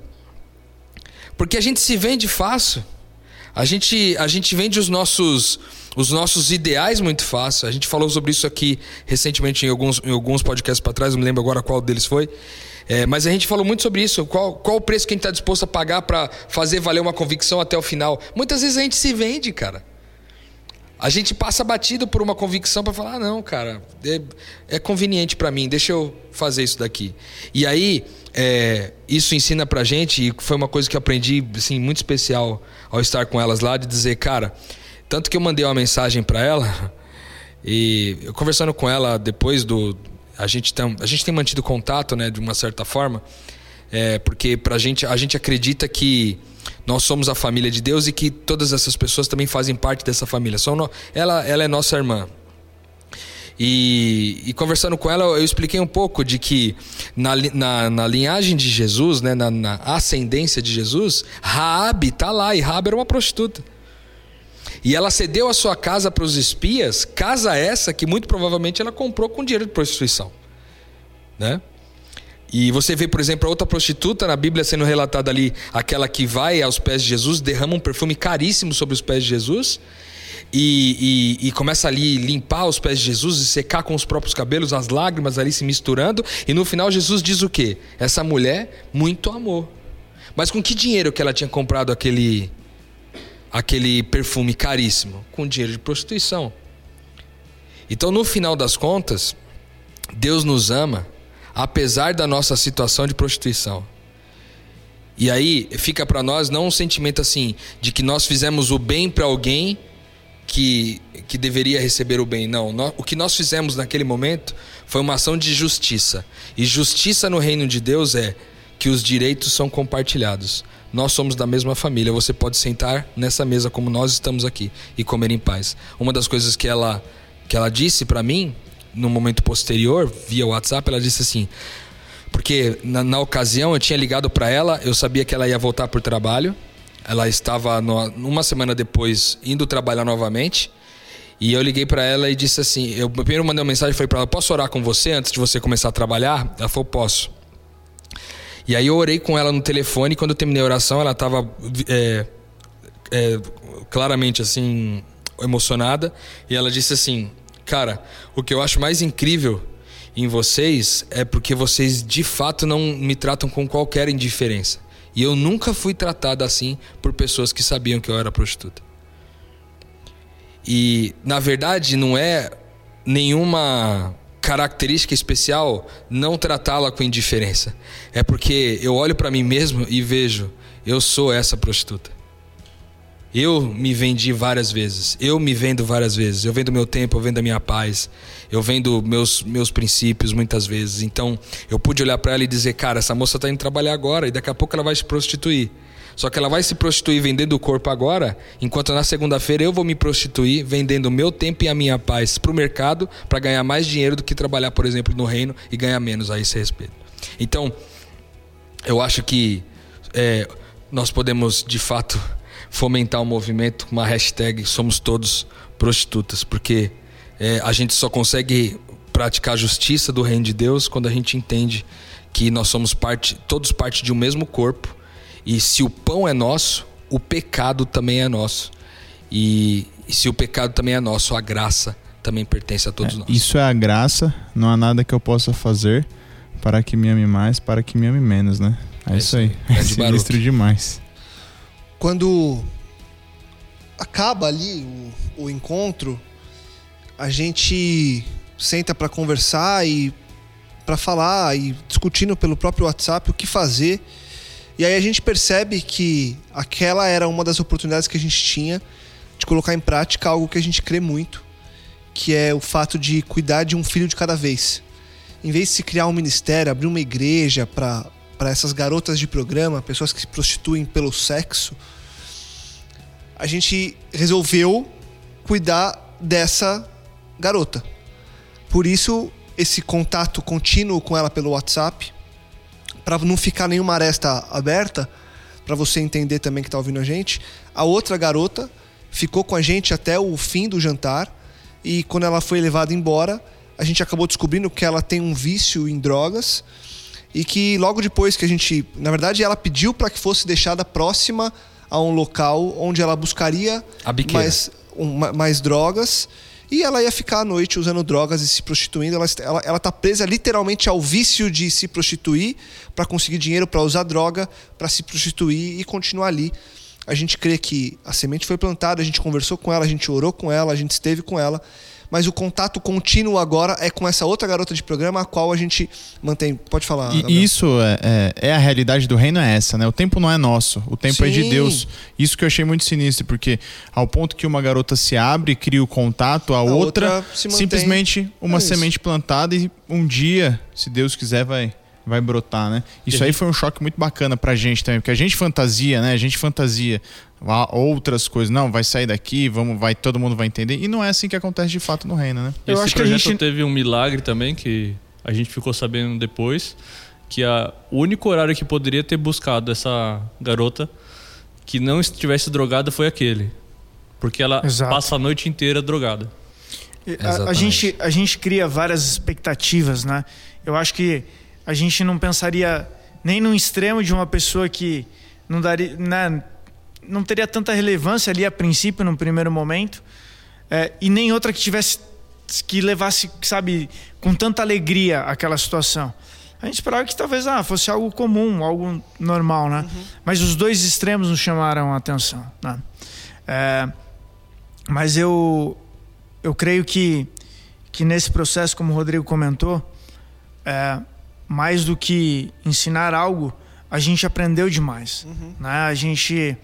Porque a gente se vende fácil. A gente, a gente vende os nossos, os nossos ideais muito fácil. A gente falou sobre isso aqui recentemente em alguns, em alguns podcasts para trás, não me lembro agora qual deles foi. É, mas a gente falou muito sobre isso. Qual, qual o preço que a gente está disposto a pagar para fazer valer uma convicção até o final? Muitas vezes a gente se vende, cara. A gente passa batido por uma convicção para falar, ah, não, cara, é, é conveniente para mim, deixa eu fazer isso daqui. E aí, é, isso ensina pra gente, e foi uma coisa que eu aprendi, assim, muito especial ao estar com elas lá, de dizer, cara, tanto que eu mandei uma mensagem para ela, e eu conversando com ela depois do. A gente, tem, a gente tem mantido contato, né, de uma certa forma, é, porque pra gente, a gente acredita que nós somos a família de Deus e que todas essas pessoas também fazem parte dessa família. No- ela, ela é nossa irmã. E, e conversando com ela, eu expliquei um pouco de que na, na, na linhagem de Jesus, né, na, na ascendência de Jesus, Raabe tá lá e Raabe era uma prostituta. E ela cedeu a sua casa para os espias, casa essa que muito provavelmente ela comprou com dinheiro de prostituição, né? E você vê, por exemplo, outra prostituta na Bíblia sendo relatada ali, aquela que vai aos pés de Jesus, derrama um perfume caríssimo sobre os pés de Jesus e, e- e começa ali limpar os pés de Jesus e secar com os próprios cabelos, as lágrimas ali se misturando. E no final Jesus diz o quê? Essa mulher muito amor. Mas com que dinheiro que ela tinha comprado aquele aquele perfume caríssimo? Com dinheiro de prostituição. Então, no final das contas, Deus nos ama apesar da nossa situação de prostituição. E aí fica para nós não um sentimento assim de que nós fizemos o bem para alguém que, que deveria receber o bem. Não, nó- o que nós fizemos naquele momento foi uma ação de justiça. E justiça no reino de Deus é que os direitos são compartilhados. Nós somos da mesma família. Você pode sentar nessa mesa como nós estamos aqui e comer em paz. Uma das coisas que ela que ela disse para mim no momento posterior via WhatsApp, ela disse assim: porque na, na ocasião eu tinha ligado para ela, eu sabia que ela ia voltar por trabalho. Ela estava no, uma semana depois indo trabalhar novamente. E eu liguei para ela e disse assim: eu primeiro mandei uma mensagem falei para ela: posso orar com você antes de você começar a trabalhar? Ela falou: posso. E aí eu orei com ela no telefone. E quando eu terminei a oração, ela estava é, é, claramente assim emocionada e ela disse assim: "Cara, o que eu acho mais incrível em vocês é porque vocês de fato não me tratam com qualquer indiferença. E eu nunca fui tratada assim por pessoas que sabiam que eu era prostituta. E na verdade não é nenhuma característica especial não tratá-la com indiferença. É porque eu olho para mim mesmo e vejo, eu sou essa prostituta. Eu me vendi várias vezes. Eu me vendo várias vezes. Eu vendo meu tempo, eu vendo a minha paz. Eu vendo meus, meus princípios muitas vezes. Então, eu pude olhar para ela e dizer: cara, essa moça está indo trabalhar agora e daqui a pouco ela vai se prostituir. Só que ela vai se prostituir vendendo o corpo agora, enquanto na segunda-feira eu vou me prostituir vendendo o meu tempo e a minha paz para o mercado para ganhar mais dinheiro do que trabalhar, por exemplo, no reino e ganhar menos a esse respeito. Então, eu acho que é, nós podemos de fato fomentar um movimento, uma hashtag Somos Todos Prostitutas, porque é, a gente só consegue praticar a justiça do reino de Deus quando a gente entende que nós somos parte, todos parte de um mesmo corpo e se o pão é nosso, o pecado também é nosso. E, e se o pecado também é nosso, a graça também pertence a todos É, nós. isso é a graça, não há nada que eu possa fazer para que me ame mais, para que me ame menos, né? É, É isso aí. <laughs> É sinistro demais. quando acaba ali o, o encontro, a gente senta para conversar e para falar e discutindo pelo próprio WhatsApp o que fazer. E aí a gente percebe que aquela era uma das oportunidades que a gente tinha de colocar em prática algo que a gente crê muito, que é o fato de cuidar de um filho de cada vez. Em vez de se criar um ministério, abrir uma igreja para essas garotas de programa, pessoas que se prostituem pelo sexo, a gente resolveu cuidar dessa garota. Por isso, esse contato contínuo com ela pelo WhatsApp, para não ficar nenhuma aresta aberta, para você entender também que tá ouvindo a gente, a outra garota ficou com a gente até o fim do jantar e quando ela foi levada embora, a gente acabou descobrindo que ela tem um vício em drogas e que logo depois que a gente, na verdade, ela pediu para que fosse deixada próxima a um local onde ela buscaria mais, um- ma- mais drogas e ela ia ficar à noite usando drogas e se prostituindo. Ela, ela, ela tá presa literalmente ao vício de se prostituir para conseguir dinheiro para usar droga, para se prostituir e continuar ali. A gente crê que a semente foi plantada, a gente conversou com ela, a gente orou com ela, a gente esteve com ela, mas o contato contínuo agora é com essa outra garota de programa, a qual a gente mantém. Pode falar. E- Gabriel. Isso é, é- é a realidade do reino, é essa, né? O tempo não é nosso, o tempo é de Sim. Deus. Isso que eu achei muito sinistro, porque ao ponto que uma garota se abre, cria o contato, a, outra, outra mantém. simplesmente uma É semente plantada e um dia, se Deus quiser, vai, vai brotar, né? Isso aí foi um choque muito bacana pra gente também, porque a gente fantasia, né? A gente fantasia outras coisas. Não, vai sair daqui, vamos, vai, todo mundo vai entender. E não é assim que acontece de fato no reino, né? Eu Esse acho que a projeto gente- teve um milagre também que a gente ficou sabendo depois que a, o único horário que poderia ter buscado essa garota que não estivesse drogada foi aquele. Porque ela Exato. passa a noite inteira drogada. A- A, gente, a gente cria várias expectativas, né? Eu acho que a gente não pensaria nem no extremo de uma pessoa que não daria, né, não teria tanta relevância ali a princípio, num primeiro momento, é, e nem outra que tivesse que levasse, sabe, com tanta alegria aquela situação. A gente esperava que talvez ah, fosse algo comum, algo normal, né? Mas os dois extremos nos chamaram a atenção, né? É, mas eu eu creio que, que nesse processo, como o Rodrigo comentou, é, mais do que ensinar algo, a gente aprendeu demais. Né? A, gente,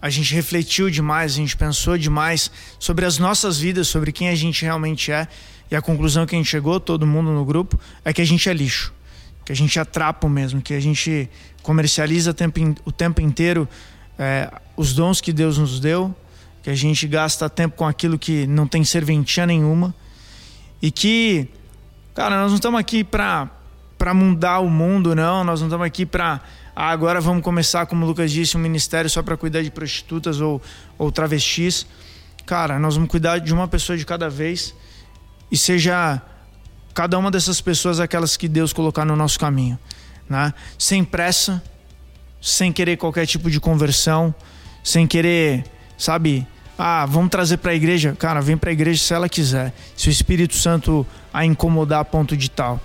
a gente refletiu demais, a gente pensou demais sobre as nossas vidas, sobre quem a gente realmente é. E a conclusão que a gente chegou, todo mundo no grupo, é que a gente é lixo. Que a gente é trapo mesmo, que a gente comercializa o tempo, o tempo inteiro é, os dons que Deus nos deu, que a gente gasta tempo com aquilo que não tem serventia nenhuma e que, cara, nós não estamos aqui para para mudar o mundo, não. Nós não estamos aqui para ah, agora vamos começar, como o Lucas disse, um ministério só para cuidar de prostitutas ou, ou travestis. Cara, nós vamos cuidar de uma pessoa de cada vez e seja cada uma dessas pessoas aquelas que Deus colocar no nosso caminho, né? Sem pressa, sem querer qualquer tipo de conversão, sem querer, sabe, ah, vamos trazer para a igreja. Cara, vem para a igreja se ela quiser. Se o Espírito Santo a incomodar a ponto de tal.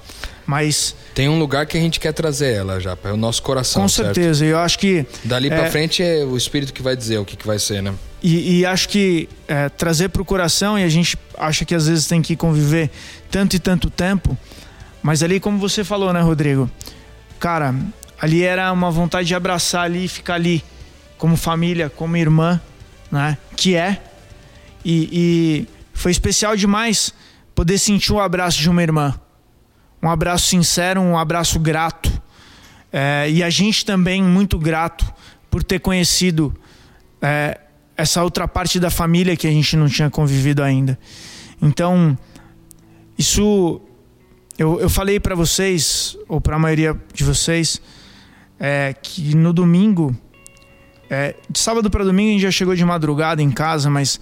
Mas Tem um lugar que a gente quer trazer ela já, para o nosso coração, com certo? certeza, eu acho que Dali É. pra frente é o Espírito que vai dizer o que, que vai ser, né? E, e acho que é, trazer para o coração, e a gente acha que às vezes tem que conviver tanto e tanto tempo, mas ali, como você falou, né, Rodrigo? Cara, ali era uma vontade de abraçar ali e ficar ali, como família, como irmã, né? Que é. E, e foi especial demais poder sentir o abraço de uma irmã. Um abraço sincero, um abraço grato. É, e a gente também muito grato por ter conhecido é, essa outra parte da família que a gente não tinha convivido ainda. Então, isso eu, eu falei para vocês, ou para a maioria de vocês, é, que no domingo, é, de sábado para domingo a gente já chegou de madrugada em casa, mas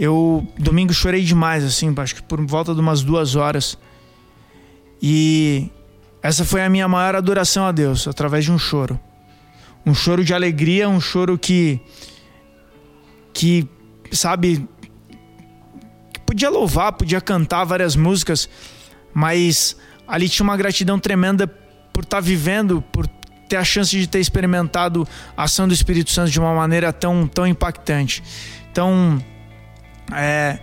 eu domingo chorei demais, assim, acho que por volta de umas duas horas. E essa foi a minha maior adoração a Deus, através de um choro. Um choro de alegria, um choro que. que, sabe. que podia louvar, podia cantar várias músicas, mas ali tinha uma gratidão tremenda por estar vivendo, por ter a chance de ter experimentado a ação do Espírito Santo de uma maneira tão, tão impactante. Então, é,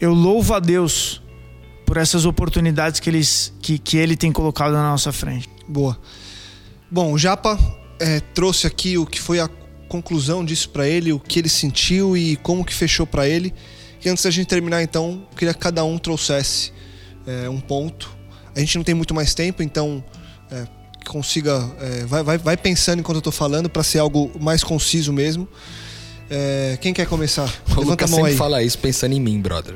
eu louvo a Deus por essas oportunidades que, eles, que, que Ele tem colocado na nossa frente. Boa. Bom, o Japa é, trouxe aqui o que foi a conclusão disso pra ele, o que ele sentiu e como que fechou pra ele. E antes da gente terminar, então, eu queria que cada um trouxesse é, um ponto. A gente não tem muito mais tempo, então é, que consiga. é, vai, vai, vai pensando enquanto eu tô falando pra ser algo mais conciso mesmo. É, quem quer começar? O Levanta a Lucas mão sempre aí. fala isso pensando em mim, brother.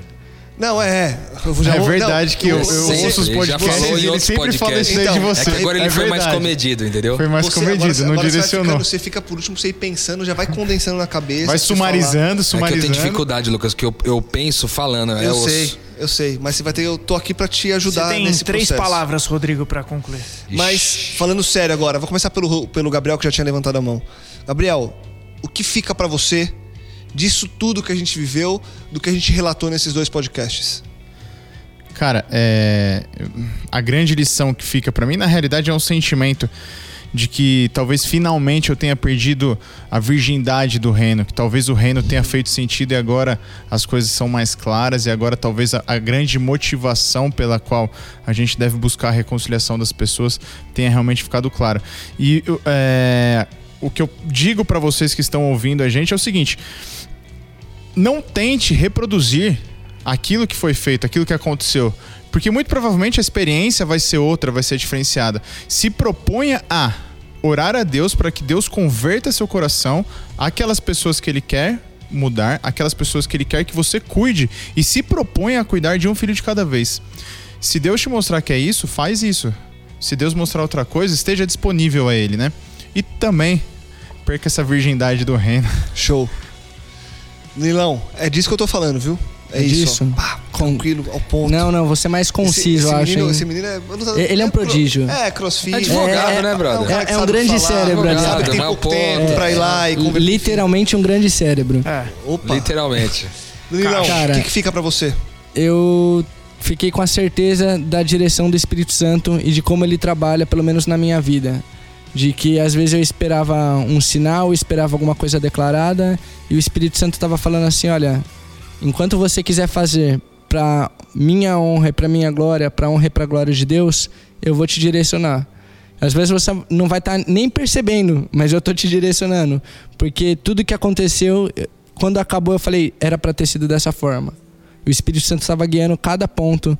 Não, é. é. Eu já é verdade não, que eu, eu Sempre, ouço os podcasts e ele sempre fala podcasts. isso aí de você. É que agora ele foi mais comedido, entendeu? Foi mais Você- comedido, agora- não agora você direcionou. ficando- Você fica por último, você ir pensando, já vai condensando na cabeça. Vai você falar. sumarizando, É que eu sumarizando. tenho dificuldade, Lucas, que eu, eu penso falando. é Eu osso. sei, eu sei. Mas você vai ter. Eu tô aqui pra te ajudar Você tem nesse três processo. palavras, Rodrigo, para concluir. Mas, falando sério agora, vou começar pelo, pelo Gabriel, que já tinha levantado a mão. Gabriel, o que fica pra você disso tudo que a gente viveu, do que a gente relatou nesses dois podcasts? Cara, é... a grande lição que fica pra mim, na realidade, é um sentimento de que talvez finalmente eu tenha perdido a virgindade do reino, que talvez o reino tenha feito sentido e agora as coisas são mais claras e agora talvez a, a grande motivação pela qual a gente deve buscar a reconciliação das pessoas tenha realmente ficado clara. E é, o que eu digo pra vocês que estão ouvindo a gente é o seguinte: não tente reproduzir aquilo que foi feito, aquilo que aconteceu. Porque muito provavelmente a experiência vai ser outra, vai ser diferenciada. Se proponha a orar a Deus para que Deus converta seu coração àquelas pessoas que Ele quer mudar, aquelas pessoas que Ele quer que você cuide e se proponha a cuidar de um filho de cada vez. Se Deus te mostrar que é isso, faz isso. Se Deus mostrar outra coisa, esteja disponível a Ele, né? E também perca essa virgindade do reino. Show. Nilão, é disso que eu tô falando, viu? É, É isso. Pá, tranquilo, ao ponto. Não, não, você é mais conciso, esse, eu acho. menino, hein? esse menino é. eu não Ele é um cro- prodígio. É, crossfit. É advogado, né, brother? cara É- que é um sabe grande falar, cérebro, sabe aliado. que tem pouco tempo ponto- pra ir lá e conversar. Literalmente um grande cérebro. É. Opa. Literalmente. <laughs> Nilão, Cara. o que, que fica pra você? eu fiquei com a certeza da direção do Espírito Santo e de como ele trabalha, pelo menos na minha vida. De que às vezes eu esperava um sinal, esperava alguma coisa declarada e o Espírito Santo estava falando assim: olha, enquanto você quiser fazer para minha honra e para minha glória, para honra e para glória de Deus, eu vou te direcionar. Às vezes você não vai estar nem percebendo, mas eu tô te direcionando, porque tudo que aconteceu, quando acabou eu falei, era para ter sido dessa forma. O Espírito Santo estava guiando cada ponto,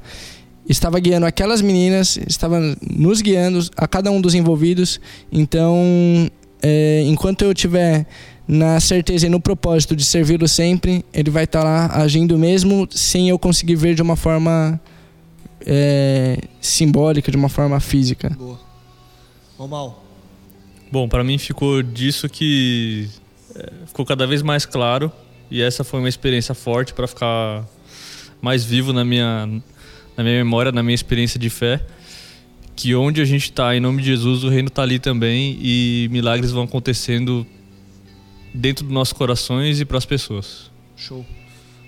estava guiando aquelas meninas, estava nos guiando, a cada um dos envolvidos. Então, é, enquanto eu tiver na certeza e no propósito de servi-lo sempre, ele vai estar lá agindo mesmo sem eu conseguir ver de uma forma é, simbólica, de uma forma física. Boa. Bom, pra mim ficou disso que é, ficou cada vez mais claro e essa foi uma experiência forte pra ficar mais vivo na minha na minha memória, na minha experiência de fé, que onde a gente tá, em nome de Jesus, o reino tá ali também e milagres vão acontecendo dentro dos nossos corações e pras pessoas. Show.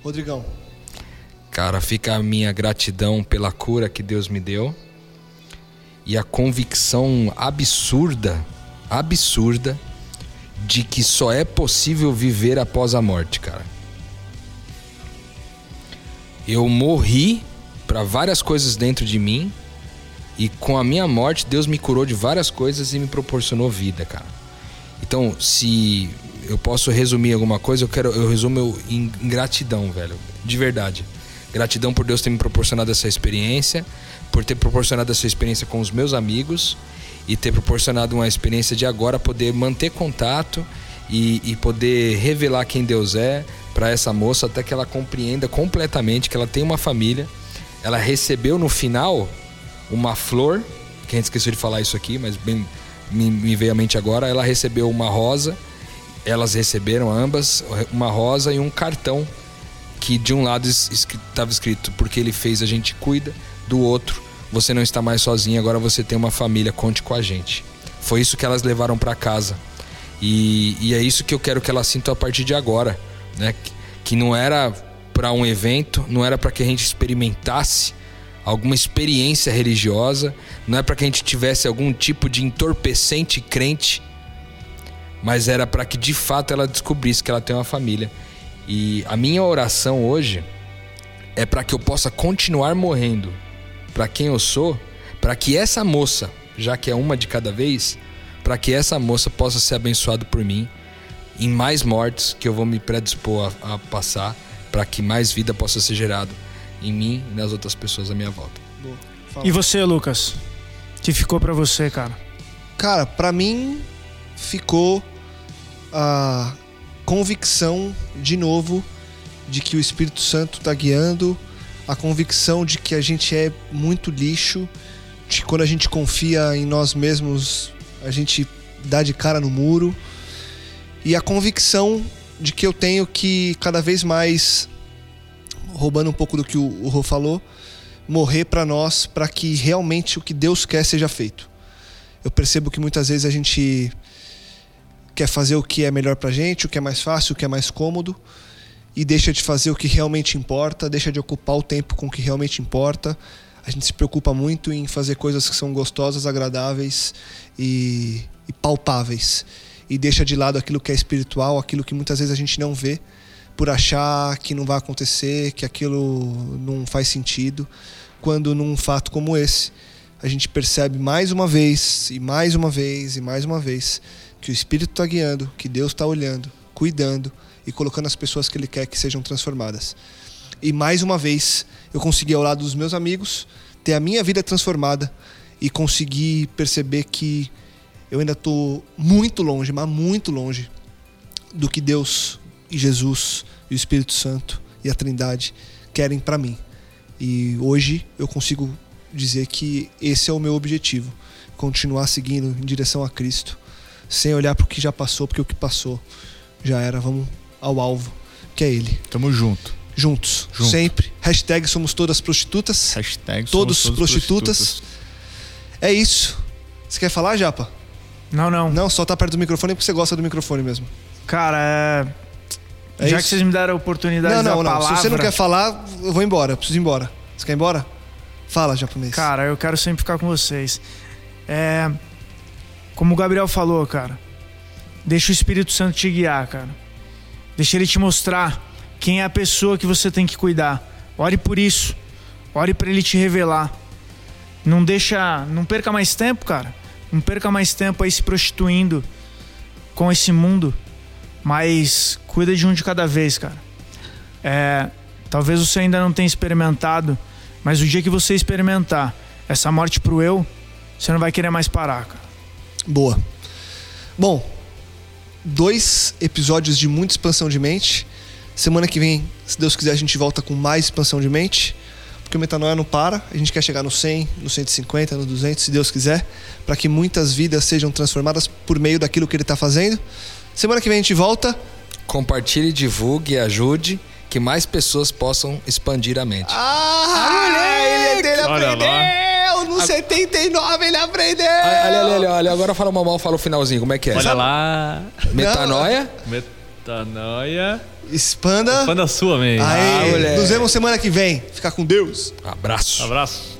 Rodrigão. Cara, fica a minha gratidão pela cura que Deus me deu. e a convicção absurda, absurda, de que só é possível viver após a morte, cara. Eu morri para várias coisas dentro de mim e com a minha morte Deus me curou de várias coisas e me proporcionou vida, cara. Então, se eu posso resumir alguma coisa, eu quero eu resumo em gratidão, velho, de verdade. Gratidão por Deus ter me proporcionado essa experiência, por ter proporcionado essa experiência com os meus amigos e ter proporcionado uma experiência de agora poder manter contato e, e poder revelar quem Deus é para essa moça até que ela compreenda completamente que ela tem uma família. Ela recebeu no final uma flor, que a gente esqueceu de falar isso aqui, mas bem, me, me veio à mente agora. Ela recebeu uma rosa, elas receberam ambas uma rosa e um cartão que de um lado estava escrito porque ele fez a gente cuida, do outro você não está mais sozinho, agora você tem uma família, conte com a gente. Foi isso que elas levaram para casa. E, e, é isso que eu quero que elas sintam a partir de agora, né? Que não era para um evento, não era para que a gente experimentasse alguma experiência religiosa, não é para que a gente tivesse algum tipo de entorpecente crente, mas era para que de fato ela descobrisse que ela tem uma família. E a minha oração hoje é para que eu possa continuar morrendo para quem eu sou, para que essa moça, já que é uma de cada vez, para que essa moça possa ser abençoada por mim em mais mortes que eu vou me predispor a, a passar, para que mais vida possa ser gerada em mim e nas outras pessoas à minha volta. E você, Lucas? Que ficou para você, cara? Cara, para mim ficou a convicção de novo de que o Espírito Santo está guiando a convicção de que a gente é muito lixo, de que quando a gente confia em nós mesmos, a gente dá de cara no muro, e a convicção de que eu tenho que cada vez mais, roubando um pouco do que o Rô falou, morrer para nós, para que realmente o que Deus quer seja feito. Eu percebo que muitas vezes a gente quer fazer o que é melhor pra gente, o que é mais fácil, o que é mais cômodo, e deixa de fazer o que realmente importa, deixa de ocupar o tempo com o que realmente importa. A gente se preocupa muito em fazer coisas que são gostosas, agradáveis e, e palpáveis. E deixa de lado aquilo que é espiritual, aquilo que muitas vezes a gente não vê, por achar que não vai acontecer, que aquilo não faz sentido. Quando num fato como esse, a gente percebe mais uma vez, e mais uma vez, e mais uma vez, que o Espírito está guiando, que Deus está olhando, cuidando e colocando as pessoas que Ele quer que sejam transformadas. E mais uma vez, eu consegui, ao lado dos meus amigos, ter a minha vida transformada e conseguir perceber que eu ainda estou muito longe, mas muito longe do que Deus e Jesus e o Espírito Santo e a Trindade querem para mim. E hoje eu consigo dizer que esse é o meu objetivo, continuar seguindo em direção a Cristo, sem olhar para o que já passou, porque o que passou já era. Vamos ao alvo, que é ele. Tamo junto. Juntos, Junto. sempre. Hashtag somos todas prostitutas. Hashtag todos, prostitutas. prostitutas. É isso. Você quer falar, Japa? Não, não. Não, só tá perto do microfone porque você gosta do microfone mesmo. Cara, é. é já isso? que vocês me deram a oportunidade não, não, não. Palavra... Se você não quer falar, eu vou embora. Eu preciso ir embora. Você quer ir embora? Fala, japonês. Cara, eu quero sempre ficar com vocês. É. Como o Gabriel falou, cara. Deixa o Espírito Santo te guiar, cara. Deixa ele te mostrar quem é a pessoa que você tem que cuidar. Ore por isso. Ore para ele te revelar. Não deixa, não perca mais tempo, cara. Não perca mais tempo aí se prostituindo com esse mundo, mas cuida de um de cada vez, cara. É, talvez você ainda não tenha experimentado, mas o dia que você experimentar essa morte pro eu, você não vai querer mais parar, cara. Boa. Bom, dois episódios de muita expansão de mente. Semana que vem, se Deus quiser, a gente volta com mais expansão de mente. Porque o metanoia não para. A gente quer chegar no 100, no 150, no 200, se Deus quiser. Para que muitas vidas sejam transformadas por meio daquilo que Ele está fazendo. Semana que vem a gente volta. Compartilhe, divulgue, ajude que mais pessoas possam expandir a mente. Ah! Ele aprendeu! No a... 79 ele aprendeu! Olha, olha, olha, olha, agora fala mal, fala o finalzinho, como é que é? Olha lá. Metanoia? Metanoia. Expanda. Expanda a sua mente. Aí, ah, nos vemos semana que vem. Fica com Deus. Abraço. Abraço.